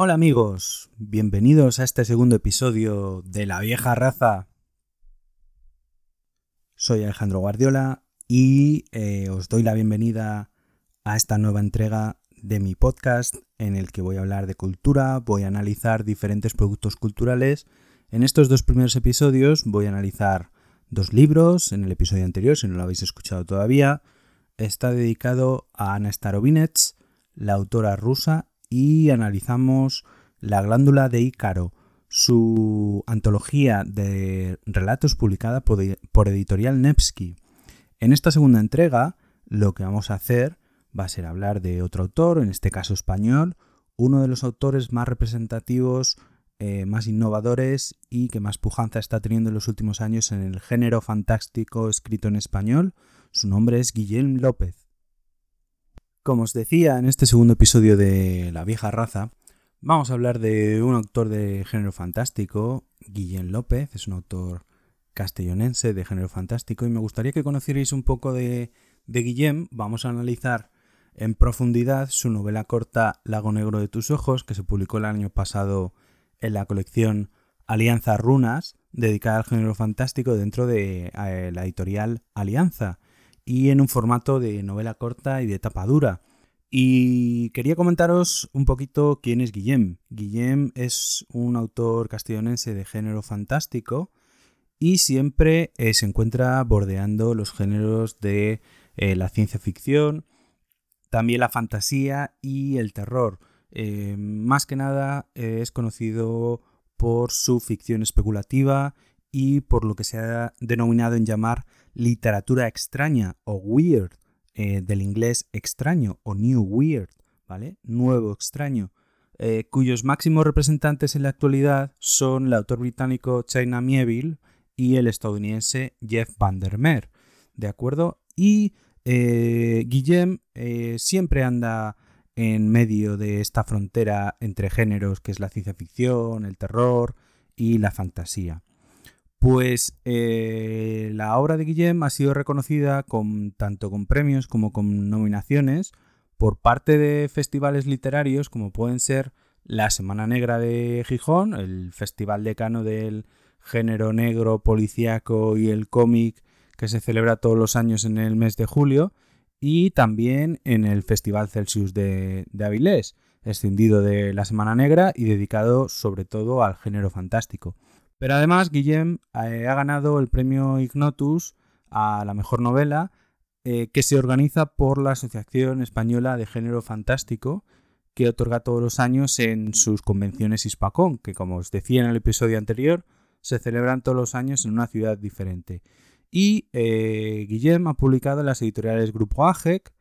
Hola amigos, bienvenidos a este segundo episodio de La vieja raza. Soy Alejandro Guardiola y eh, os doy la bienvenida a esta nueva entrega de mi podcast en el que voy a hablar de cultura, voy a analizar diferentes productos culturales. En estos dos primeros episodios voy a analizar dos libros, en el episodio anterior, si no lo habéis escuchado todavía, está dedicado a Ana la autora rusa, y analizamos La glándula de Ícaro, su antología de relatos publicada por editorial Nevsky. En esta segunda entrega, lo que vamos a hacer va a ser hablar de otro autor, en este caso español, uno de los autores más representativos, eh, más innovadores y que más pujanza está teniendo en los últimos años en el género fantástico escrito en español. Su nombre es Guillem López. Como os decía en este segundo episodio de La vieja raza, vamos a hablar de un autor de género fantástico, Guillem López, es un autor castellonense de género fantástico y me gustaría que conocierais un poco de, de Guillem. Vamos a analizar en profundidad su novela corta Lago Negro de tus Ojos, que se publicó el año pasado en la colección Alianza Runas, dedicada al género fantástico dentro de eh, la editorial Alianza, y en un formato de novela corta y de tapa dura. Y quería comentaros un poquito quién es Guillem. Guillem es un autor castellonense de género fantástico y siempre eh, se encuentra bordeando los géneros de eh, la ciencia ficción, también la fantasía y el terror. Eh, más que nada es conocido por su ficción especulativa y por lo que se ha denominado en llamar literatura extraña o weird, eh, del inglés extraño o new weird, ¿vale? Nuevo extraño, eh, cuyos máximos representantes en la actualidad son el autor británico China Mieville y el estadounidense Jeff Vandermeer, ¿de acuerdo? Y eh, Guillem siempre anda en medio de esta frontera entre géneros que es la ciencia ficción, el terror y la fantasía. Pues eh, la obra de Guillem ha sido reconocida con, tanto con premios como con nominaciones por parte de festivales literarios como pueden ser la Semana Negra de Gijón, el festival decano del género negro, policíaco y el cómic que se celebra todos los años en el mes de julio, y también en el Festival Celsius de, de Avilés, escindido de la Semana Negra y dedicado sobre todo al género fantástico. Pero además, Guillem eh, ha ganado el premio Ignotus a la mejor novela eh, que se organiza por la Asociación Española de Género Fantástico, que otorga todos los años en sus convenciones Hispacón, que como os decía en el episodio anterior, se celebran todos los años en una ciudad diferente. Y eh, Guillem ha publicado en las editoriales Grupo AGEC,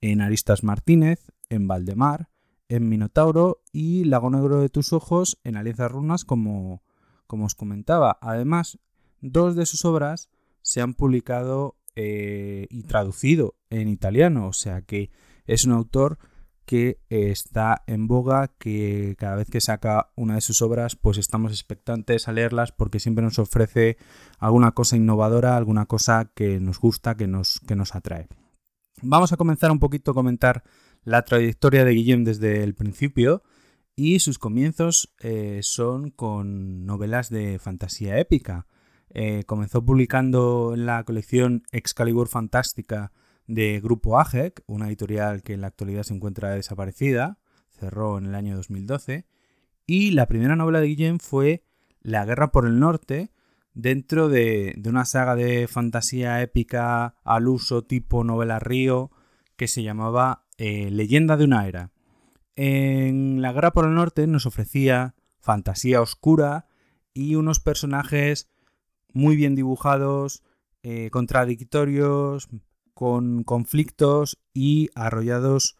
en Aristas Martínez, en Valdemar, en Minotauro y Lago Negro de tus Ojos en Alianza Runas como como os comentaba. Además, dos de sus obras se han publicado eh, y traducido en italiano, o sea que es un autor que está en boga, que cada vez que saca una de sus obras, pues estamos expectantes a leerlas porque siempre nos ofrece alguna cosa innovadora, alguna cosa que nos gusta, que nos, que nos atrae. Vamos a comenzar un poquito a comentar la trayectoria de Guillem desde el principio y sus comienzos eh, son con novelas de fantasía épica. Eh, comenzó publicando en la colección Excalibur Fantástica de Grupo AGEC, una editorial que en la actualidad se encuentra desaparecida, cerró en el año 2012, y la primera novela de Guillem fue La Guerra por el Norte, dentro de, de una saga de fantasía épica al uso tipo novela río que se llamaba eh, Leyenda de una era. En La Guerra por el Norte nos ofrecía fantasía oscura y unos personajes muy bien dibujados, eh, contradictorios, con conflictos y arrollados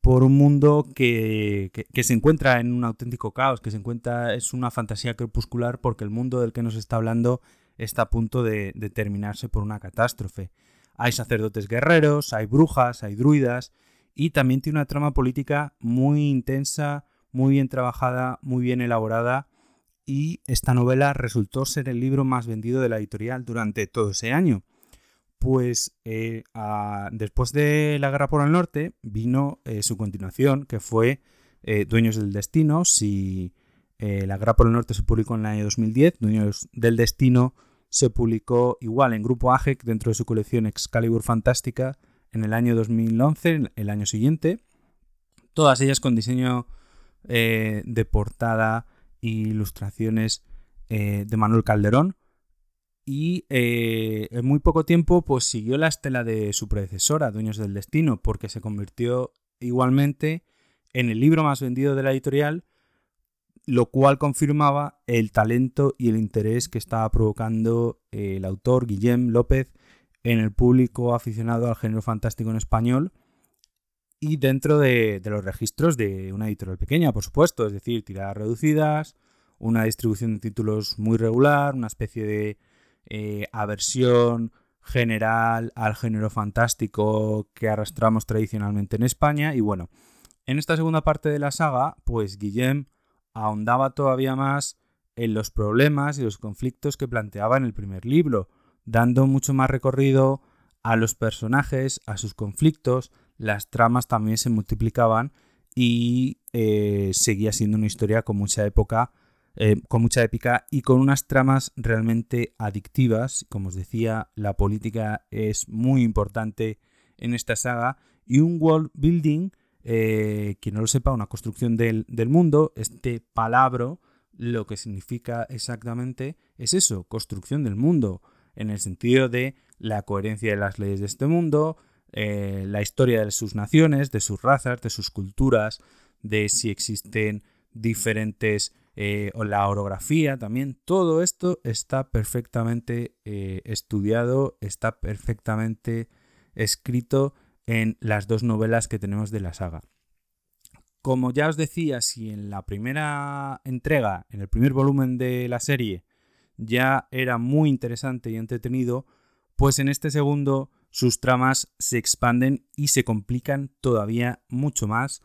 por un mundo que, se encuentra en un auténtico caos, que se encuentra, es una fantasía crepuscular porque el mundo del que nos está hablando está a punto de, de terminarse por una catástrofe. Hay sacerdotes guerreros, hay brujas, hay druidas, y también tiene una trama política muy intensa, muy bien trabajada, muy bien elaborada y esta novela resultó ser el libro más vendido de la editorial durante todo ese año. Pues eh, después de la Guerra por el Norte vino eh, su continuación, que fue eh, Dueños del Destino. Si La Guerra por el Norte se publicó en el año 2010, Dueños del Destino se publicó igual en Grupo AGEC dentro de su colección Excalibur Fantástica en el año 2011, el año siguiente. Todas ellas con diseño eh, de portada e ilustraciones de Manuel Calderón. Y en muy poco tiempo pues siguió la estela de su predecesora, Dueños del Destino, porque se convirtió igualmente en el libro más vendido de la editorial, lo cual confirmaba el talento y el interés que estaba provocando el autor Guillem López en el público aficionado al género fantástico en español y dentro de, los registros de una editorial pequeña, por supuesto, es decir, tiradas reducidas, una distribución de títulos muy regular, una especie de eh, aversión general al género fantástico que arrastramos tradicionalmente en España. Y bueno, en esta segunda parte de la saga, pues Guillem ahondaba todavía más en los problemas y los conflictos que planteaba en el primer libro, dando mucho más recorrido a los personajes, a sus conflictos, las tramas también se multiplicaban y eh, seguía siendo una historia con mucha época, eh, con mucha épica y con unas tramas realmente adictivas. Como os decía, la política es muy importante en esta saga y un world building eh, quien no lo sepa, una construcción del, mundo, este palabra lo que significa exactamente es eso, construcción del mundo, en el sentido de la coherencia de las leyes de este mundo, eh, la historia de sus naciones, de sus razas, de sus culturas, de si existen diferentes, eh, o la orografía también, todo esto está perfectamente estudiado, está perfectamente escrito en las dos novelas que tenemos de la saga. Como ya os decía, si en la primera entrega, en el primer volumen de la serie, ya era muy interesante y entretenido, pues en este segundo sus tramas se expanden y se complican todavía mucho más,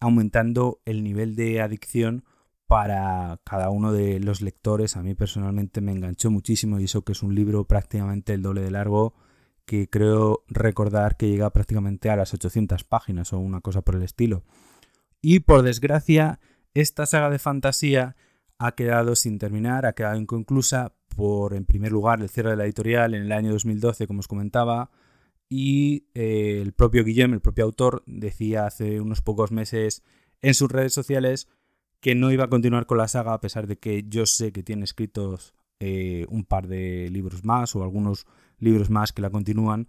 aumentando el nivel de adicción para cada uno de los lectores. A mí personalmente me enganchó muchísimo y eso que es un libro prácticamente el doble de largo que creo recordar que llega prácticamente a las 800 páginas o una cosa por el estilo. Y por desgracia, esta saga de fantasía ha quedado sin terminar, ha quedado inconclusa por, en primer lugar, el cierre de la editorial en el año 2012, como os comentaba, y eh, el propio Guillem, el propio autor, decía hace unos pocos meses en sus redes sociales que no iba a continuar con la saga, a pesar de que yo sé que tiene escritos eh, un par de libros más o algunos libros más que la continúan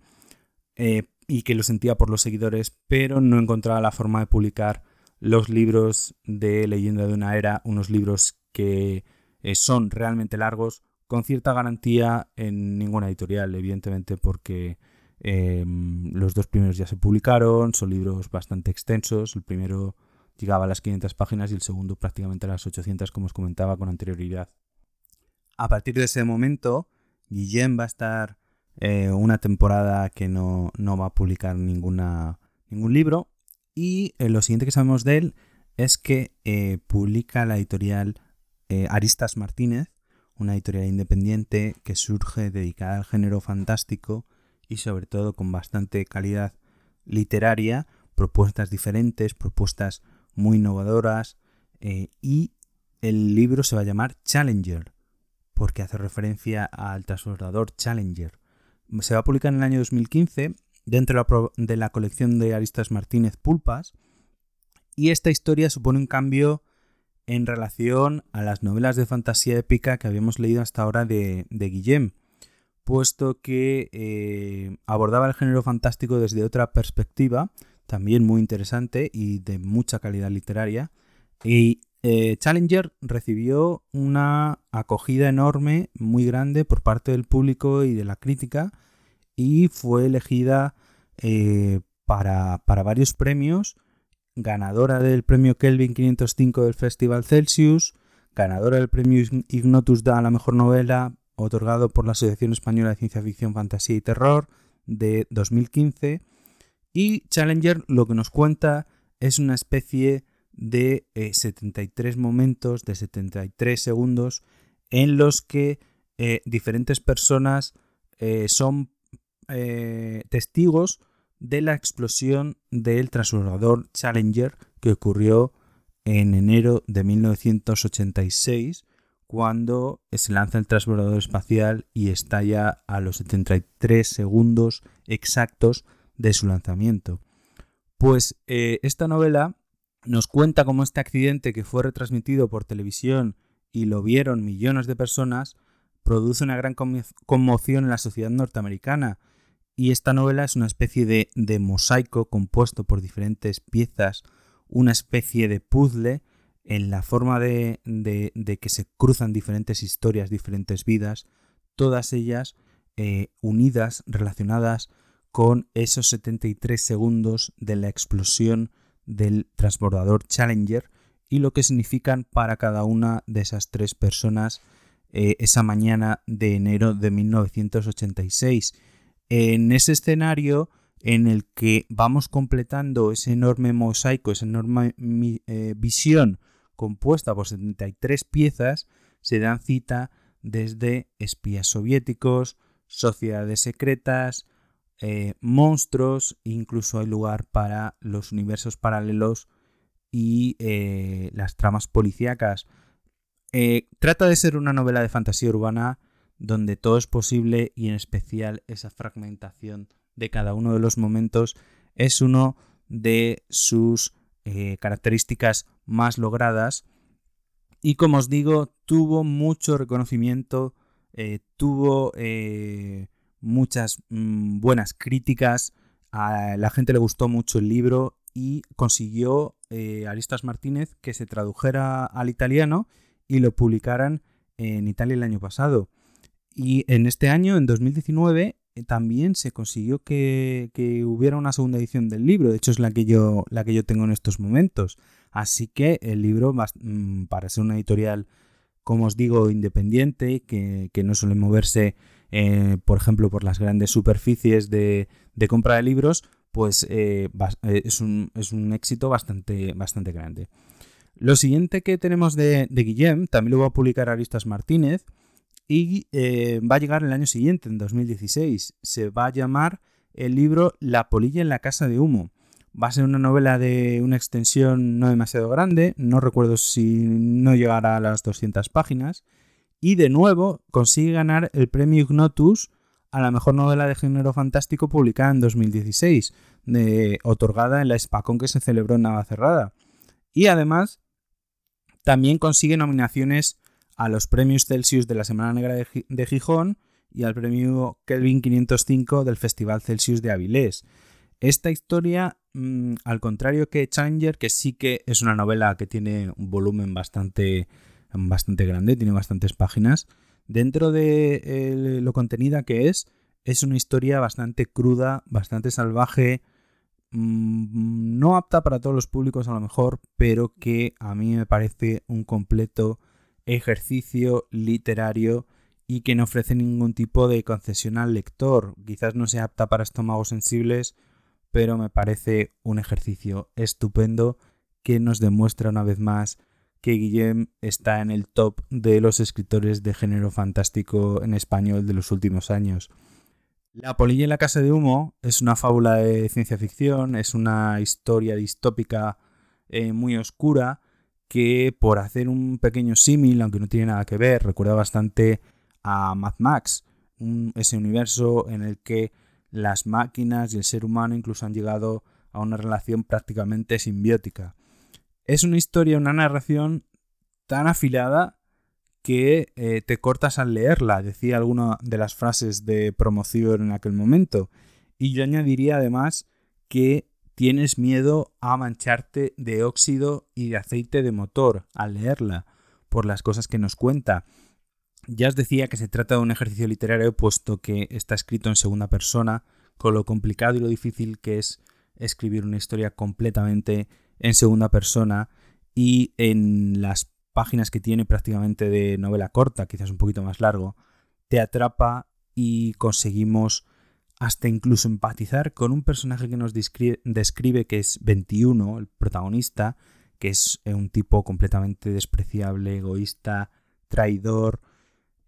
eh, y que lo sentía por los seguidores, pero no encontraba la forma de publicar los libros de Leyenda de una Era, unos libros que eh, son realmente largos, con cierta garantía en ninguna editorial, evidentemente porque em, los dos primeros ya se publicaron, son libros bastante extensos, el primero llegaba a las 500 páginas y el segundo prácticamente a las 800 como os comentaba con anterioridad. A partir de ese momento, Guillem va a estar eh, una temporada que no, va a publicar ninguna, ningún libro. Y eh, lo siguiente que sabemos de él es que eh, publica la editorial Aristas Martínez, una editorial independiente que surge dedicada al género fantástico y sobre todo con bastante calidad literaria, propuestas diferentes, propuestas muy innovadoras y el libro se va a llamar Challenger porque hace referencia al transbordador Challenger. Se va a publicar en el año 2015 dentro de la colección de Aristas Martínez Pulpas y esta historia supone un cambio en relación a las novelas de fantasía épica que habíamos leído hasta ahora de, Guillem, puesto que eh, abordaba el género fantástico desde otra perspectiva, también muy interesante y de mucha calidad literaria. Y eh, Challenger recibió una acogida enorme, muy grande por parte del público y de la crítica y fue elegida eh, para, varios premios, ganadora del premio Kelvin 505 del Festival Celsius, ganadora del premio Ignotus da a la mejor novela, otorgado por la Asociación Española de Ciencia Ficción, Fantasía y Terror de 2015. Y Challenger lo que nos cuenta es una especie de 73 eh, momentos, de 73 segundos, en los que eh, diferentes personas eh, son testigos de la explosión del transbordador Challenger que ocurrió en enero de 1986, cuando se lanza el transbordador espacial y estalla a los 73 segundos exactos de su lanzamiento. Pues eh, esta novela nos cuenta cómo este accidente que fue retransmitido por televisión y lo vieron millones de personas, produce una gran conmoción en la sociedad norteamericana. Y esta novela es una especie de, de mosaico compuesto por diferentes piezas, una especie de puzzle en la forma de, de, que se cruzan diferentes historias, diferentes vidas, todas ellas eh, unidas, relacionadas con esos 73 segundos de la explosión del transbordador Challenger y lo que significan para cada una de esas tres personas eh, esa mañana de enero de 1986. En ese escenario en el que vamos completando ese enorme mosaico, esa enorme eh, visión compuesta por 73 piezas, se dan cita desde espías soviéticos, sociedades secretas, eh, monstruos, incluso hay lugar para los universos paralelos y eh, las tramas policíacas. Trata de ser una novela de fantasía urbana donde todo es posible y en especial esa fragmentación de cada uno de los momentos es uno de sus características más logradas y como os digo tuvo mucho reconocimiento, tuvo muchas mm, buenas críticas, a la gente le gustó mucho el libro y consiguió eh, Aristas Martínez que se tradujera al italiano y lo publicaran en Italia el año pasado. Y en este año, en 2019, eh, también se consiguió que, hubiera una segunda edición del libro. De hecho, es la que yo, la que yo tengo en estos momentos. Así que el libro, mm, para ser una editorial, como os digo, independiente, que, que no suele moverse eh, por ejemplo, por las grandes superficies de, compra de libros, pues eh, eh, es, un, éxito bastante, bastante grande. Lo siguiente que tenemos de, de Guillem, también lo va a publicar Aristas Martínez, y va a llegar el año siguiente, en 2016. Se va a llamar el libro La polilla en la casa de humo. Va a ser una novela de una extensión no demasiado grande, no recuerdo si no llegará a las 200 páginas, y de nuevo consigue ganar el premio Ignotus a la mejor novela de género fantástico publicada en 2016, de, otorgada en la SPACON que se celebró en Navacerrada. Y además también consigue nominaciones a los premios Celsius de la Semana Negra de, Gijón y al premio Kelvin 505 del Festival Celsius de Avilés. Esta historia, mm, al contrario que Challenger, que sí que es una novela que tiene un volumen bastante bastante grande, tiene bastantes páginas. Dentro de lo contenida que es, es una historia bastante cruda, bastante salvaje, mm, no apta para todos los públicos a lo mejor, pero que a mí me parece un completo ejercicio literario y que no ofrece ningún tipo de concesión al lector. Quizás no sea apta para estómagos sensibles, pero me parece un ejercicio estupendo que nos demuestra una vez más que Guillem está en el top de los escritores de género fantástico en español de los últimos años. La polilla en la casa de humo es una fábula de ciencia ficción, es una historia distópica eh, muy oscura que por hacer un pequeño símil, aunque no tiene nada que ver, recuerda bastante a Mad Max, ese universo en el que las máquinas y el ser humano incluso han llegado a una relación prácticamente simbiótica. Es una historia, una narración tan afilada que eh, te cortas al leerla, decía alguna de las frases de promoción en aquel momento. Y yo añadiría además que tienes miedo a mancharte de óxido y de aceite de motor al leerla, por las cosas que nos cuenta. Ya os decía que se trata de un ejercicio literario puesto que está escrito en segunda persona, con lo complicado y lo difícil que es escribir una historia completamente en segunda persona y en las páginas que tiene prácticamente de novela corta, quizás un poquito más largo, te atrapa y conseguimos hasta incluso empatizar con un personaje que nos describe, que es 21, el protagonista, que es eh, un tipo completamente despreciable, egoísta, traidor.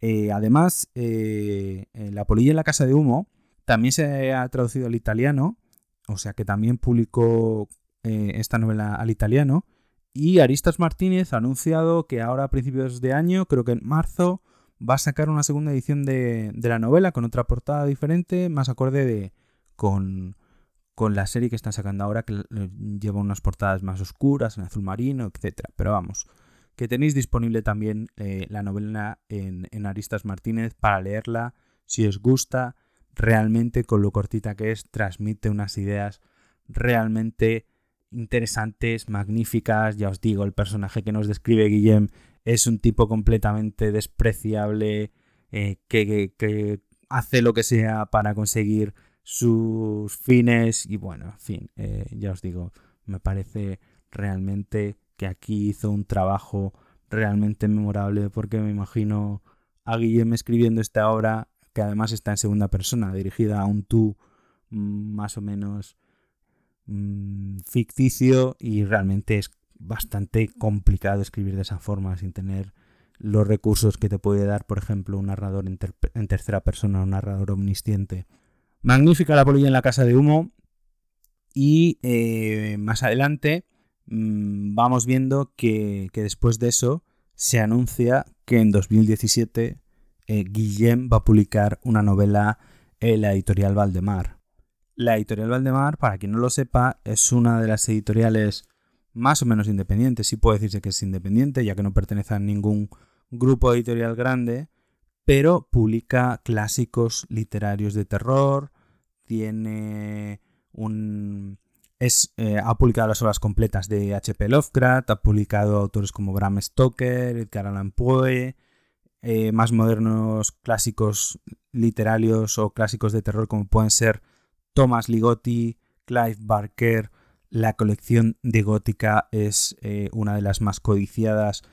Eh, además, eh, La polilla en la casa de humo también se ha traducido al italiano, o sea que también publicó esta novela al italiano Y Aristas Martínez ha anunciado que ahora a principios de año, creo que en marzo, va a sacar una segunda edición de, la novela con otra portada diferente, más acorde de, con, con la serie que están sacando ahora, que lleva unas portadas más oscuras, en azul marino, etc. Pero vamos, que tenéis disponible también eh, la novela en, en, Aristas Martínez para leerla si os gusta. Realmente, con lo cortita que es, transmite unas ideas realmente interesantes, magníficas. Ya os digo, el personaje que nos describe Guillem es un tipo completamente despreciable, eh, que, hace lo que sea para conseguir sus fines. Y bueno, en fin, eh, ya os digo, me parece realmente que aquí hizo un trabajo realmente memorable porque me imagino a Guillem escribiendo esta obra que además está en segunda persona, dirigida a un tú más o menos mm, ficticio y realmente es bastante complicado escribir de esa forma sin tener los recursos que te puede dar, por ejemplo, un narrador en, tercera persona, un narrador omnisciente. Magnífica la polilla en la casa de humo y eh, más adelante Mm, vamos viendo que, después de eso se anuncia que en 2017 eh, Guillem va a publicar una novela en la editorial Valdemar. La editorial Valdemar, para quien no lo sepa, es una de las editoriales más o menos independientes. Sí puede decirse que es independiente, ya que no pertenece a ningún grupo editorial grande, pero publica clásicos literarios de terror, tiene un, es, eh, ha publicado las obras completas de H.P. Lovecraft, ha publicado autores como Bram Stoker, Edgar Allan Poe, eh, más modernos clásicos literarios o clásicos de terror como pueden ser Thomas Ligotti, Clive Barker. La colección de Gótica es eh, una de las más codiciadas.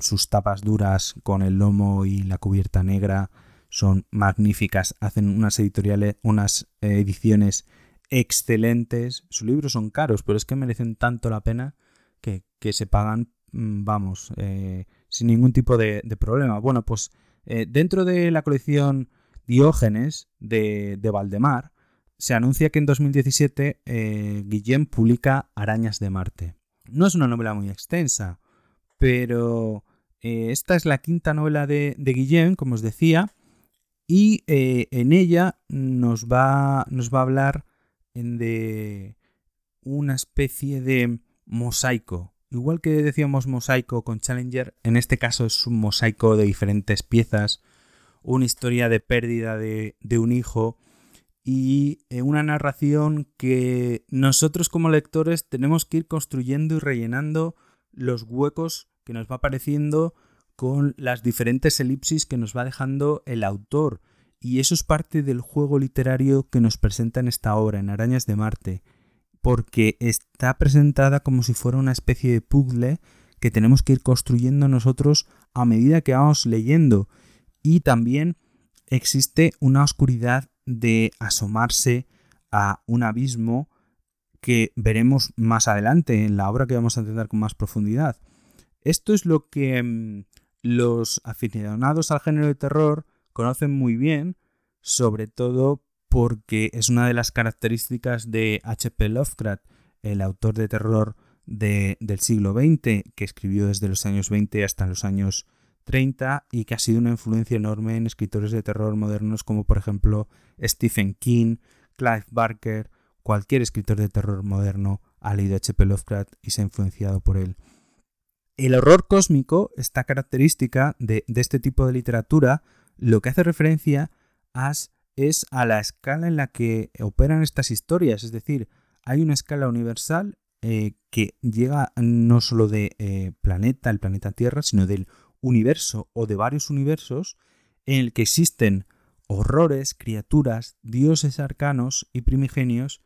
sus tapas duras con el lomo y la cubierta negra son magníficas. Hacen unas editoriales, unas ediciones excelentes. Sus libros son caros, pero es que merecen tanto la pena que, se pagan, mm, vamos, eh, sin ningún tipo de, problema. Bueno, pues eh, dentro de la colección Diógenes de, Valdemar, se anuncia que en 2017 eh, Guillem publica Arañas de Marte. No es una novela muy extensa, pero esta es la quinta novela de, de Guillem, como os decía, y en ella nos va a hablar de una especie de mosaico. Igual que decíamos mosaico con Challenger, en este caso es un mosaico de diferentes piezas, una historia de pérdida de, un hijo y eh, una narración que nosotros como lectores tenemos que ir construyendo y rellenando los huecos que nos va apareciendo con las diferentes elipsis que nos va dejando el autor y eso es parte del juego literario que nos presenta en esta obra, en Arañas de Marte, porque está presentada como si fuera una especie de puzzle que tenemos que ir construyendo nosotros a medida que vamos leyendo. Y también existe una oscuridad de asomarse a un abismo que veremos más adelante en la obra que vamos a entender con más profundidad. Esto es lo que mm, los aficionados al género de terror conocen muy bien, sobre todo porque es una de las características de H.P. Lovecraft, el autor de terror del siglo XX, que escribió desde los años 20 hasta los años 30 y que ha sido una influencia enorme en escritores de terror modernos como por ejemplo Stephen King, Clive Barker, cualquier escritor de terror moderno ha leído H.P. Lovecraft y se ha influenciado por él. El horror cósmico, esta característica de, este tipo de literatura, lo que hace referencia es a la escala en la que operan estas historias, es decir, hay una escala universal eh, que llega no solo de eh, planeta, el planeta Tierra, sino del universo o de varios universos en el que existen horrores, criaturas, dioses arcanos y primigenios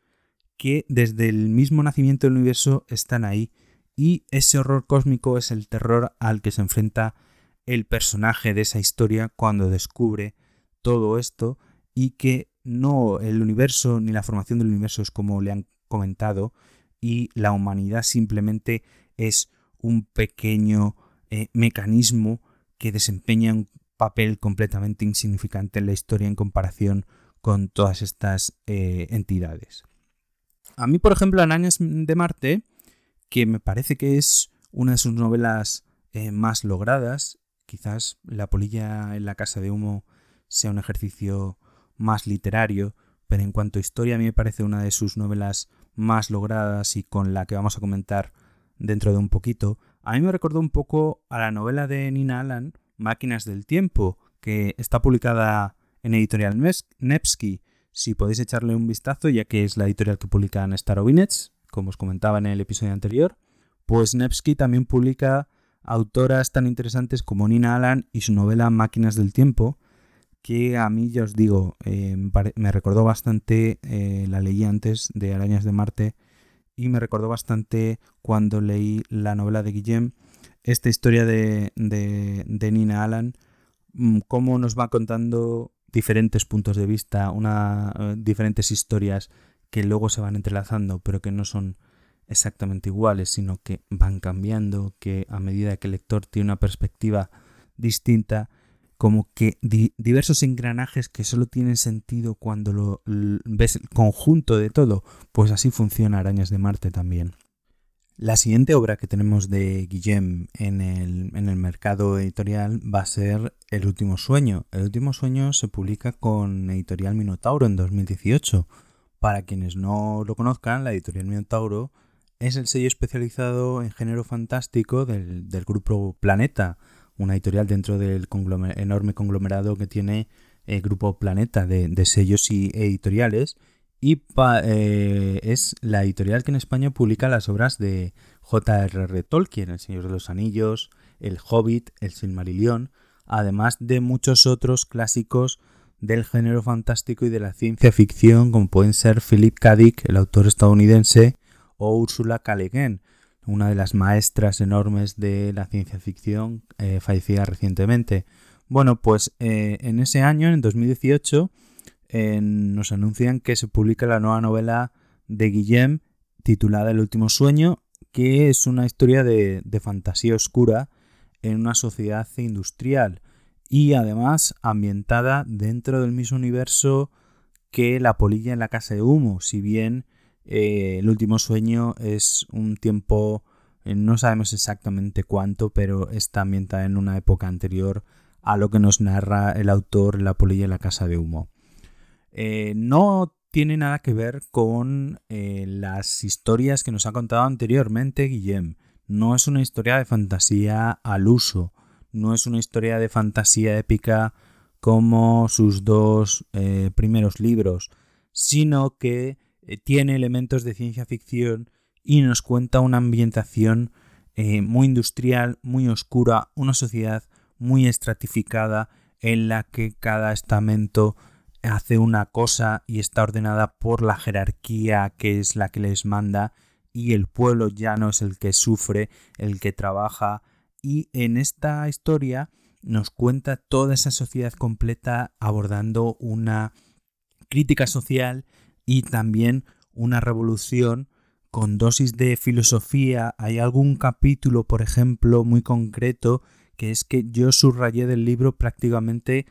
que desde el mismo nacimiento del universo están ahí. Y ese horror cósmico es el terror al que se enfrenta el personaje de esa historia cuando descubre todo esto y que no el universo ni la formación del universo es como le han comentado y la humanidad simplemente es un pequeño eh, mecanismo que desempeña un papel completamente insignificante en la historia en comparación con todas estas eh, entidades. A mí, por ejemplo, en Años de Marte que me parece que es una de sus novelas eh, más logradas. Quizás La polilla en la casa de humo sea un ejercicio más literario, pero en cuanto a historia a mí me parece una de sus novelas más logradas y con la que vamos a comentar dentro de un poquito. A mí me recordó un poco a la novela de Nina Allan, Máquinas del Tiempo, que está publicada en editorial Nevsky. Si podéis echarle un vistazo, ya que es la editorial que publica en como os comentaba en el episodio anterior, pues Nevsky también publica autoras tan interesantes como Nina Allan y su novela Máquinas del Tiempo, que a mí ya os digo, eh, me recordó bastante, eh, la leí antes de Arañas de Marte, y me recordó bastante cuando leí la novela de Guillem, esta historia de, de, Nina Allan, mm, cómo nos va contando diferentes puntos de vista, una, eh, diferentes historias que luego se van entrelazando, pero que no son exactamente iguales, sino que van cambiando, que a medida que el lector tiene una perspectiva distinta, como que diversos engranajes que solo tienen sentido cuando lo ves el conjunto de todo, pues así funciona Arañas de Marte también. La siguiente obra que tenemos de Guillem en el, en el mercado editorial va a ser El último sueño. El último sueño se publica con Editorial Minotauro en 2018. Para quienes no lo conozcan, la Editorial Minotauro es el sello especializado en género fantástico del, del grupo Planeta, una editorial dentro del enorme conglomerado que tiene el grupo Planeta de, sellos y editoriales. Y eh, es la editorial que en España publica las obras de J.R.R. Tolkien, El Señor de los Anillos, El Hobbit, El Silmarillion, además de muchos otros clásicos del género fantástico y de la ciencia ficción, como pueden ser Philip K. Dick, el autor estadounidense, o Ursula K. Le Guin, una de las maestras enormes de la ciencia ficción, eh, fallecida recientemente. Bueno, pues eh, en ese año, en 2018, nos anuncian que se publica la nueva novela de Guillem titulada El último sueño, que es una historia de, de fantasía oscura en una sociedad industrial y además ambientada dentro del mismo universo que La polilla en la casa de humo, si bien eh, el último sueño es un tiempo, eh, no sabemos exactamente cuánto, pero está ambientada en una época anterior a lo que nos narra el autor La polilla en la casa de humo. Eh, no tiene nada que ver con las historias que nos ha contado anteriormente Guillem. No es una historia de fantasía al uso, no es una historia de fantasía épica como sus dos primeros libros, sino que tiene elementos de ciencia ficción y nos cuenta una ambientación eh, muy industrial, muy oscura, una sociedad muy estratificada en la que cada estamento hace una cosa y está ordenada por la jerarquía que es la que les manda y el pueblo ya no es el que sufre, el que trabaja. Y en esta historia nos cuenta toda esa sociedad completa abordando una crítica social y también una revolución con dosis de filosofía. Hay algún capítulo, por ejemplo, muy concreto, que es que yo subrayé del libro prácticamente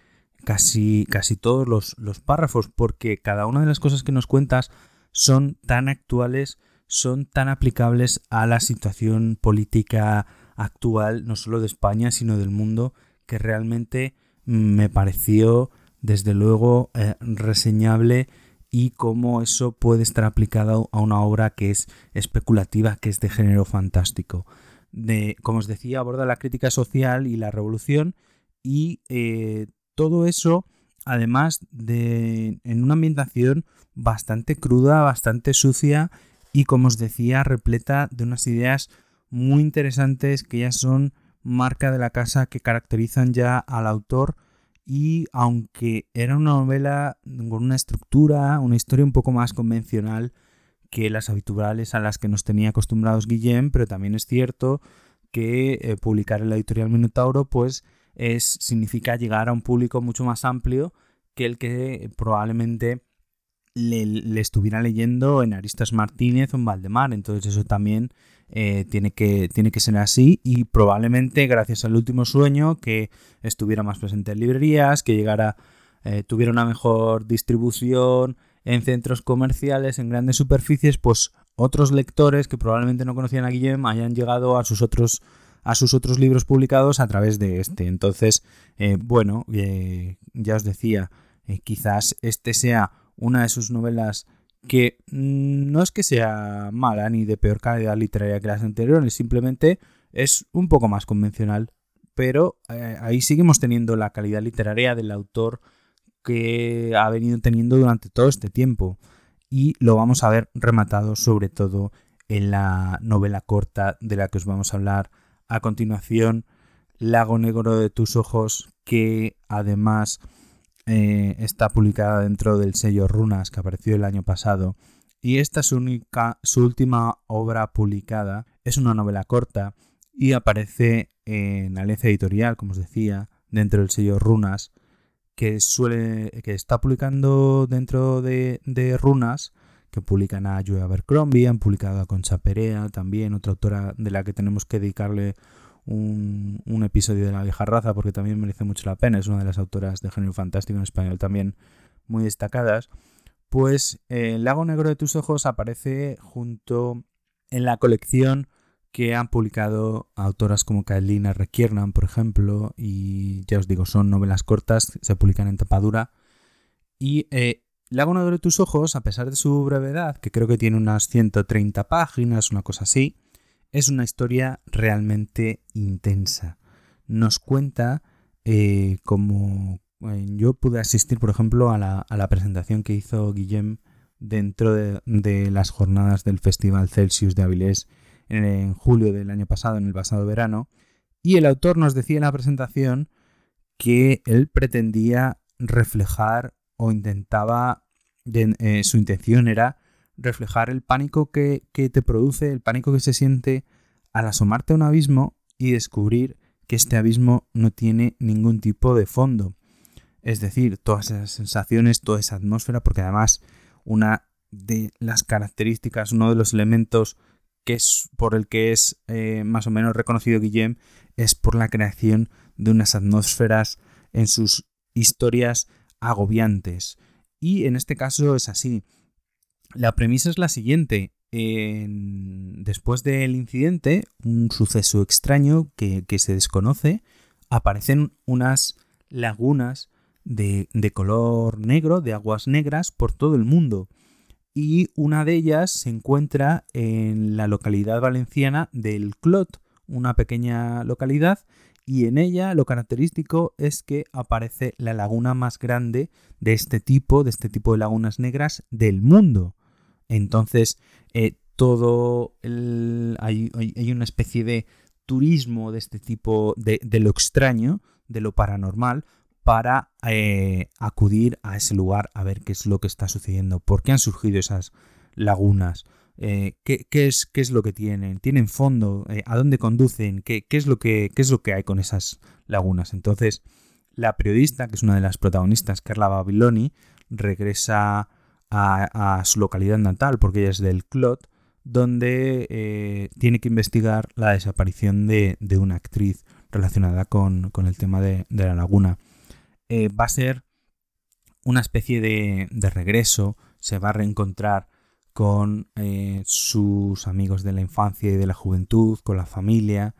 casi, casi todos los, los párrafos, porque cada una de las cosas que nos cuentas son tan actuales, son tan aplicables a la situación política actual, no solo de España, sino del mundo, que realmente me pareció, desde luego, eh, reseñable y cómo eso puede estar aplicado a una obra que es especulativa, que es de género fantástico. De, como os decía, aborda la crítica social y la revolución y eh, todo eso, además de en una ambientación bastante cruda, bastante sucia y, como os decía, repleta de unas ideas muy interesantes que ya son marca de la casa que caracterizan ya al autor y aunque era una novela con una estructura, una historia un poco más convencional que las habituales a las que nos tenía acostumbrados Guillem, pero también es cierto que eh, publicar en la editorial Minotauro pues es, significa llegar a un público mucho más amplio que el que probablemente le, estuviera leyendo en Aristas Martínez o en Valdemar. Entonces eso también eh, tiene, que, tiene que ser así y probablemente gracias al último sueño que estuviera más presente en librerías, que llegara, eh, tuviera una mejor distribución en centros comerciales, en grandes superficies, pues otros lectores que probablemente no conocían a Guillem hayan llegado a sus otros a sus otros libros publicados a través de este. Entonces, eh, bueno, ya os decía, quizás este sea una de sus novelas que mm, no es que sea mala ni de peor calidad literaria que las anteriores, simplemente es un poco más convencional. Pero ahí seguimos teniendo la calidad literaria del autor que ha venido teniendo durante todo este tiempo. Y lo vamos a ver rematado sobre todo en la novela corta de la que os vamos a hablar a continuación, Lago Negro de tus ojos, que además eh, está publicada dentro del sello Runas que apareció el año pasado. Y esta es su, única, su última obra publicada. Es una novela corta y aparece en Alianza Editorial, como os decía, dentro del sello Runas, que, suele, que está publicando dentro de, de Runas que publican a Joe Abercrombie, han publicado a Concha Perea también, otra autora de la que tenemos que dedicarle un, episodio de la vieja raza porque también merece mucho la pena, es una de las autoras de género fantástico en español también muy destacadas. Pues eh, El lago negro de tus ojos aparece junto en la colección que han publicado autoras como Kaelina Requiernan, por ejemplo, y ya os digo, son novelas cortas, se publican en tapadura. Y eh, Lago Negro de tus ojos, a pesar de su brevedad, que creo que tiene unas 130 páginas, una cosa así, es una historia realmente intensa. Nos cuenta eh, como eh, yo pude asistir, por ejemplo, a la, presentación que hizo Guillem dentro de, las jornadas del Festival Celsius de Avilés en, julio del año pasado, en el pasado verano, y el autor nos decía en la presentación que él pretendía reflejar o intentaba, eh, su intención era reflejar el pánico que, te produce, el pánico que se siente al asomarte a un abismo y descubrir que este abismo no tiene ningún tipo de fondo. Es decir, todas esas sensaciones, toda esa atmósfera, porque además una de las características, uno de los elementos que es por el que es eh, más o menos reconocido Guillem, es por la creación de unas atmósferas en sus historias agobiantes. Y en este caso es así. La premisa es la siguiente. después del incidente, un suceso extraño que, se desconoce, aparecen unas lagunas de, de, color negro, de aguas negras, por todo el mundo. Y una de ellas se encuentra en la localidad valenciana del Clot, una pequeña localidad y en ella lo característico es que aparece la laguna más grande de este tipo, de este tipo de lagunas negras del mundo. Entonces, eh, todo el, hay, una especie de turismo de este tipo, de, lo extraño, de lo paranormal, para eh, acudir a ese lugar a ver qué es lo que está sucediendo, por qué han surgido esas lagunas, eh, ¿qué, es, ¿qué, es, lo que tienen, tienen fondo, a dónde conducen, ¿Qué, es lo que, qué es lo que hay con esas lagunas. Entonces, la periodista, que es una de las protagonistas, Carla Babiloni, regresa a, su localidad natal, porque ella es del Clot, donde eh, tiene que investigar la desaparición de, una actriz relacionada con, el tema de, la laguna. va a ser una especie de, de regreso, se va a reencontrar con eh, sus amigos de la infancia y de la juventud, con la familia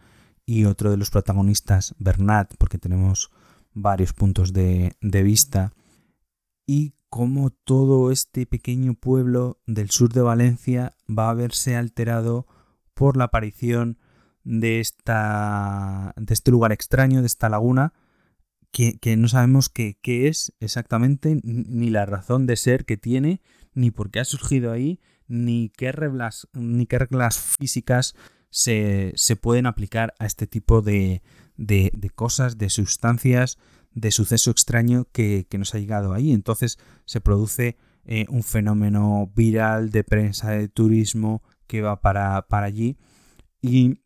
y otro de los protagonistas, Bernat, porque tenemos varios puntos de, vista, y cómo todo este pequeño pueblo del sur de Valencia va a verse alterado por la aparición de, esta, de este lugar extraño, de esta laguna, que, no sabemos qué, qué es exactamente, ni la razón de ser que tiene, ni por qué ha surgido ahí, ni qué reglas, ni qué reglas físicas se, pueden aplicar a este tipo de, de, cosas, de sustancias, de suceso extraño que, nos ha llegado ahí. Entonces se produce eh, un fenómeno viral de prensa, de turismo que va para, para allí. Y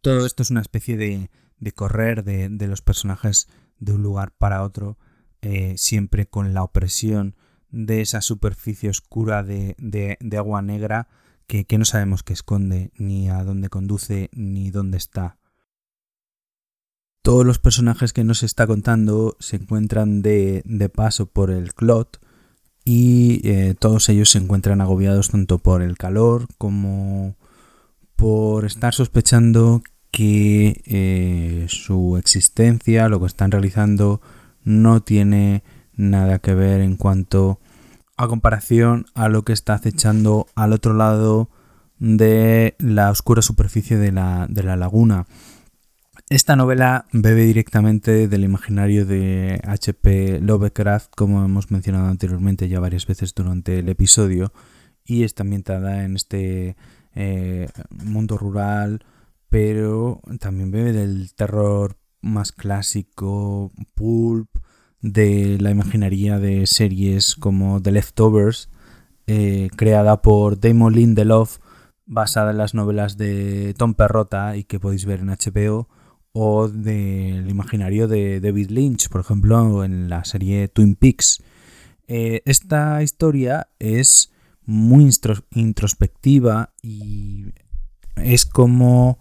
todo esto es una especie de, de correr de, los personajes de un lugar para otro, eh, siempre con la opresión de esa superficie oscura de, agua negra que, no sabemos qué esconde, ni a dónde conduce, ni dónde está. Todos los personajes que nos está contando se encuentran de, paso por el Clot y eh, todos ellos se encuentran agobiados tanto por el calor como por estar sospechando que eh, su existencia, lo que están realizando, no tiene nada que ver en cuanto a comparación a lo que está acechando al otro lado de la oscura superficie de la, de la laguna. Esta novela bebe directamente del imaginario de H.P. Lovecraft, como hemos mencionado anteriormente ya varias veces durante el episodio, y está ambientada en este eh, mundo rural, pero también bebe del terror más clásico, pulp, de la imaginaría de series como The Leftovers, eh, creada por Damon Lindelof, basada en las novelas de Tom Perrota y que podéis ver en HBO o del imaginario de David Lynch, por ejemplo, en la serie Twin Peaks. Eh, esta historia es muy introspectiva y es como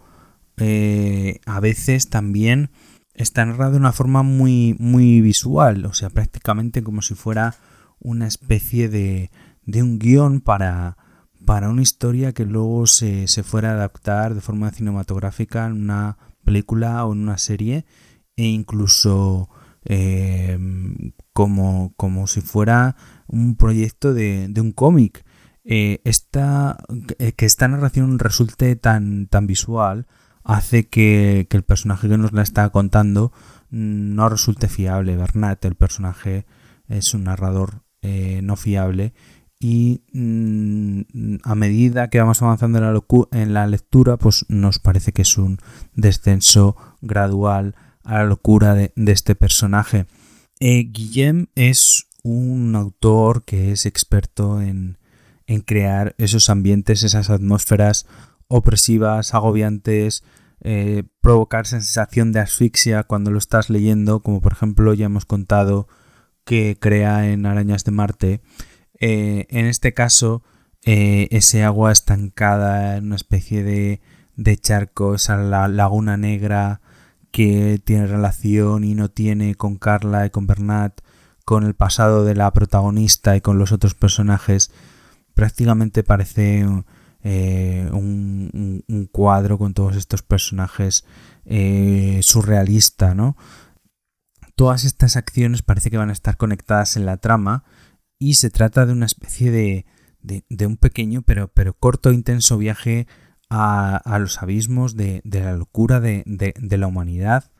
eh, a veces también está narrada de una forma muy, muy visual, o sea, prácticamente como si fuera una especie de, de un guion para, para una historia que luego se, se fuera a adaptar de forma cinematográfica en una película o en una serie e incluso eh, como, como, si fuera un proyecto de, un cómic. Eh, esta, eh, que esta narración resulte tan, tan visual hace que, el personaje que nos la está contando no resulte fiable. Bernat, el personaje, es un narrador no fiable y mm, a medida que vamos avanzando en la, lectura, pues nos parece que es un descenso gradual a la locura de, este personaje. Eh, Guillem es un autor que es experto en, crear esos ambientes, esas atmósferas opresivas, agobiantes, eh, provocar sensación de asfixia cuando lo estás leyendo, como por ejemplo ya hemos contado que crea en Arañas de Marte. Eh, en este caso, eh, ese agua estancada en una especie de, de charco, esa la laguna negra que tiene relación y no tiene con Carla y con Bernat, con el pasado de la protagonista y con los otros personajes, prácticamente parece eh, un, cuadro con todos estos personajes surrealista, ¿no? Todas estas acciones parece que van a estar conectadas en la trama y se trata de una especie de, de, un pequeño pero, pero corto intenso viaje a, a los abismos de, de la locura de, la humanidad,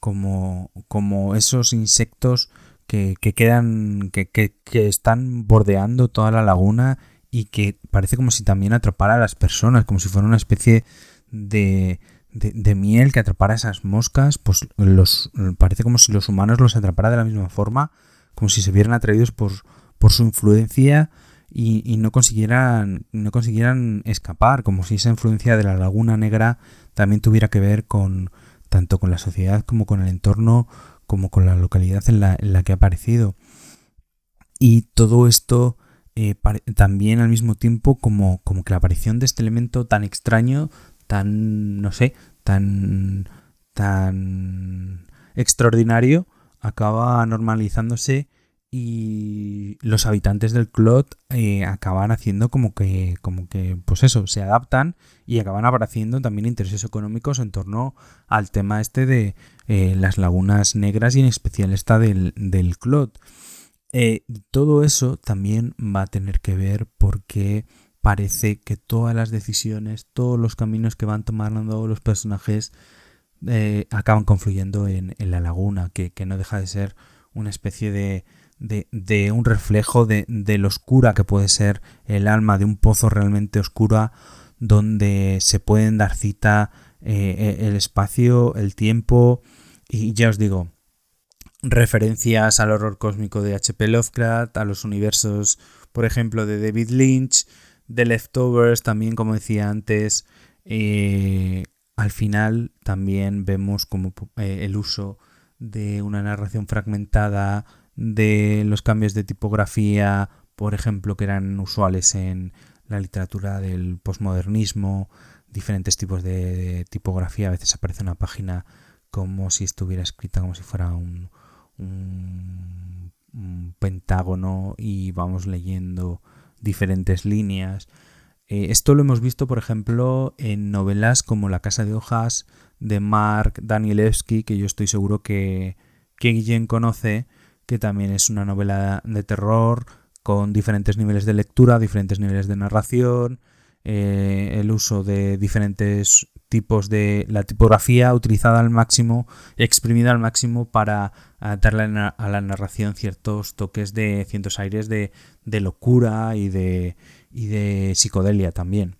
como, como esos insectos que, que quedan, que, que, que, están bordeando toda la laguna y que parece como si también atrapara a las personas, como si fuera una especie de, de, miel que atrapara a esas moscas, pues los, parece como si los humanos los atrapara de la misma forma, como si se vieran atraídos por, por su influencia y, no, consiguieran, no consiguieran escapar, como si esa influencia de la Laguna Negra también tuviera que ver con tanto con la sociedad como con el entorno, como con la localidad en la, en la que ha aparecido. Y todo esto eh, también al mismo tiempo como, como que la aparición de este elemento tan extraño, tan, no sé, tan, tan extraordinario, acaba normalizándose y los habitantes del Clot eh, acaban haciendo como que, como que, pues eso, se adaptan y acaban apareciendo también intereses económicos en torno al tema este de eh, las lagunas negras y en especial esta del, del Clot. Eh, y todo eso también va a tener que ver porque parece que todas las decisiones, todos los caminos que van tomando los personajes acaban confluyendo en, en la laguna, que, que no deja de ser una especie de de, un reflejo de, lo oscura que puede ser el alma de un pozo realmente oscura donde se pueden dar cita eh, eh, el espacio, el tiempo y ya os digo, referencias al horror cósmico de H.P. Lovecraft, a los universos, por ejemplo, de David Lynch, de Leftovers, también como decía antes, eh, al final también vemos como el uso de una narración fragmentada de los cambios de tipografía, por ejemplo, que eran usuales en la literatura del posmodernismo, diferentes tipos de, tipografía. A veces aparece una página como si estuviera escrita como si fuera un, un pentágono y vamos leyendo diferentes líneas. Eh, esto lo hemos visto, por ejemplo, en novelas como La Casa de Hojas de Mark Danielewski, que yo estoy seguro que, que Guillén conoce, que también es una novela de terror con diferentes niveles de lectura, diferentes niveles de narración, eh, el uso de diferentes tipos de la tipografía utilizada al máximo, exprimida al máximo para darle a la narración ciertos toques de ciertos aires de, locura y de, y de psicodelia también.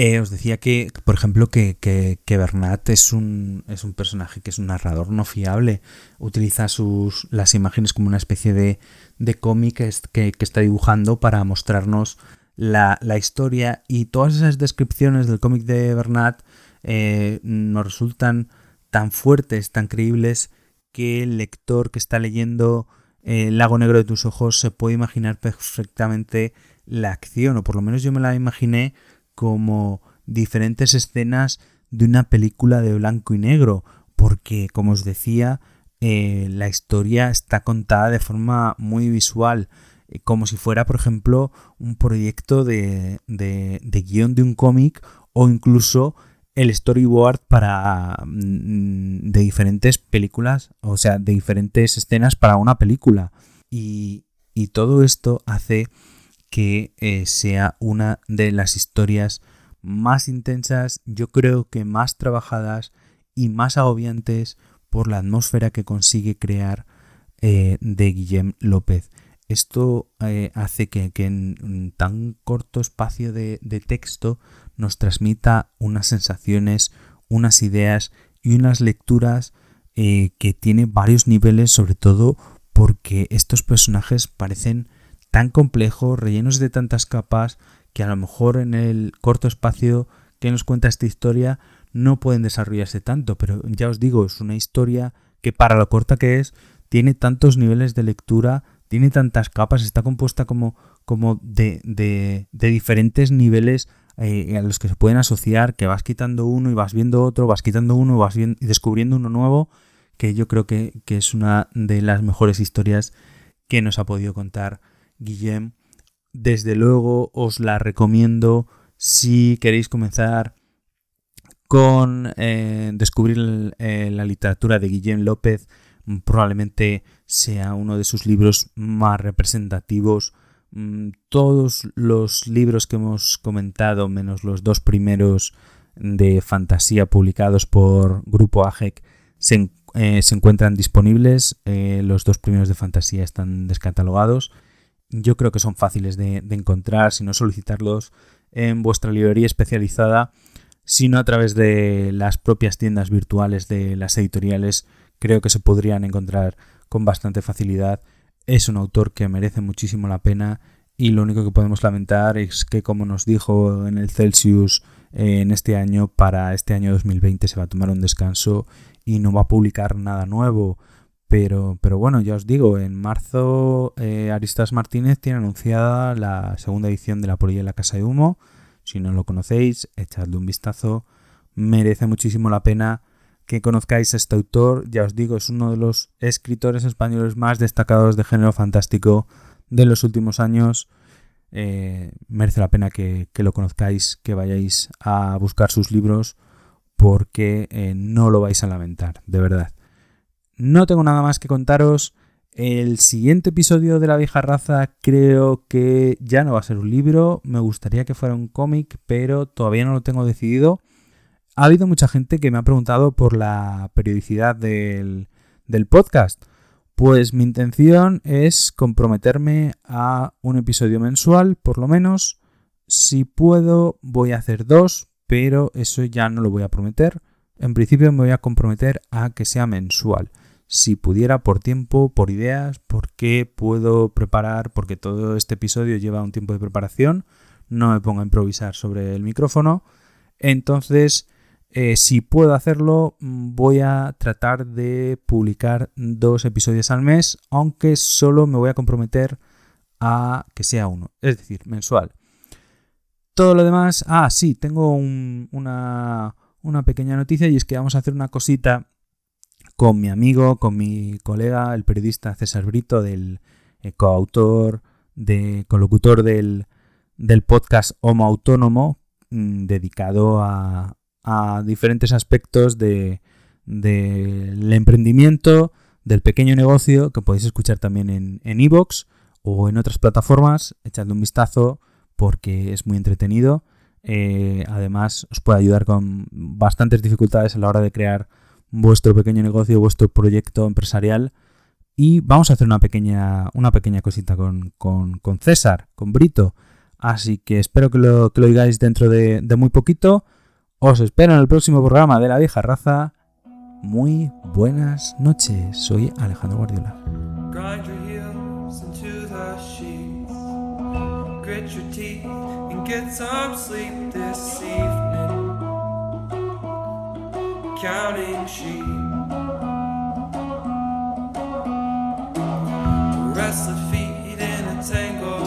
Eh, os decía que, por ejemplo, que, que, Bernat es un, es un, personaje que es un narrador no fiable. Utiliza sus, las imágenes como una especie de, de cómic que, está dibujando para mostrarnos la, historia y todas esas descripciones del cómic de Bernat eh, nos resultan tan fuertes, tan creíbles, que el lector que está leyendo eh, El lago negro de tus ojos se puede imaginar perfectamente la acción, o por lo menos yo me la imaginé como diferentes escenas de una película de blanco y negro, porque como os decía, eh, la historia está contada de forma muy visual. Eh, como si fuera, por ejemplo, un proyecto de, de, guion de un cómic o incluso el storyboard para mm, de diferentes películas, o sea, de diferentes escenas para una película. Y, todo esto hace que eh, sea una de las historias más intensas, yo creo que más trabajadas y más agobiantes por la atmósfera que consigue crear eh, de Guillem López. Esto eh, hace que, en tan corto espacio de, texto nos transmita unas sensaciones, unas ideas y unas lecturas que tiene varios niveles, sobre todo porque estos personajes parecen tan complejos, rellenos de tantas capas, que a lo mejor en el corto espacio que nos cuenta esta historia no pueden desarrollarse tanto, pero ya os digo, es una historia que para lo corta que es, tiene tantos niveles de lectura, tiene tantas capas, está compuesta como, como de, de, diferentes niveles eh, a los que se pueden asociar, que vas quitando uno y vas viendo otro, vas quitando uno y vas y descubriendo uno nuevo, que yo creo que, que, es una de las mejores historias que nos ha podido contar Guillem. Desde luego os la recomiendo si queréis comenzar con eh, descubrir eh, la literatura de Guillem López probablemente sea uno de sus libros más representativos. Mm, todos los libros que hemos comentado, menos los dos primeros de fantasía publicados por Grupo AGEC, se, eh, encuentran disponibles. Los dos primeros de fantasía están descatalogados. Yo creo que son fáciles de, encontrar, si no solicitarlos en vuestra librería especializada, sino a través de las propias tiendas virtuales de las editoriales creo que se podrían encontrar con bastante facilidad. Es un autor que merece muchísimo la pena y lo único que podemos lamentar es que como nos dijo en el Celsius eh, en este año, para este año 2020 se va a tomar un descanso y no va a publicar nada nuevo. Pero, pero bueno, ya os digo, en marzo eh, Aristas Martínez tiene anunciada la segunda edición de La Polilla en la Casa de Humo. Si no lo conocéis, echadle un vistazo. Merece muchísimo la pena que conozcáis a este autor. Ya os digo, es uno de los escritores españoles más destacados de género fantástico de los últimos años. Eh, merece la pena que, lo conozcáis, que vayáis a buscar sus libros, porque eh, no lo vais a lamentar, de verdad. No tengo nada más que contaros. El siguiente episodio de La vieja raza creo que ya no va a ser un libro, me gustaría que fuera un cómic, pero todavía no lo tengo decidido. Ha habido mucha gente que me ha preguntado por la periodicidad del, podcast. Pues mi intención es comprometerme a un episodio mensual, por lo menos. Si puedo, voy a hacer dos, pero eso ya no lo voy a prometer. En principio me voy a comprometer a que sea mensual. Si pudiera, por tiempo, por ideas, porque puedo preparar, porque todo este episodio lleva un tiempo de preparación, no me pongo a improvisar sobre el micrófono. Entonces, eh, si puedo hacerlo, mm, voy a tratar de publicar dos episodios al mes, aunque solo me voy a comprometer a que sea uno, es decir, mensual. Todo lo demás, ah, sí, tengo una pequeña noticia y es que vamos a hacer una cosita con mi amigo, con mi colega, el periodista César Brito, del eh, coautor, de colocutor del, del podcast Homo Autónomo, mm, dedicado a, diferentes aspectos del emprendimiento, del pequeño negocio, que podéis escuchar también en Evox o en otras plataformas. Echadle un vistazo porque es muy entretenido. Eh, además, os puede ayudar con bastantes dificultades a la hora de crear vuestro pequeño negocio, vuestro proyecto empresarial. Y vamos a hacer una pequeña, una pequeña cosita con, César, con Brito. Así que espero que lo, que lo oigáis dentro de, de muy poquito. Os espero en el próximo programa de La Vieja Raza. Muy buenas noches. Soy Alejandro Guardiola. get some sleep this evening. counting sheep. Restless feet in a tangle.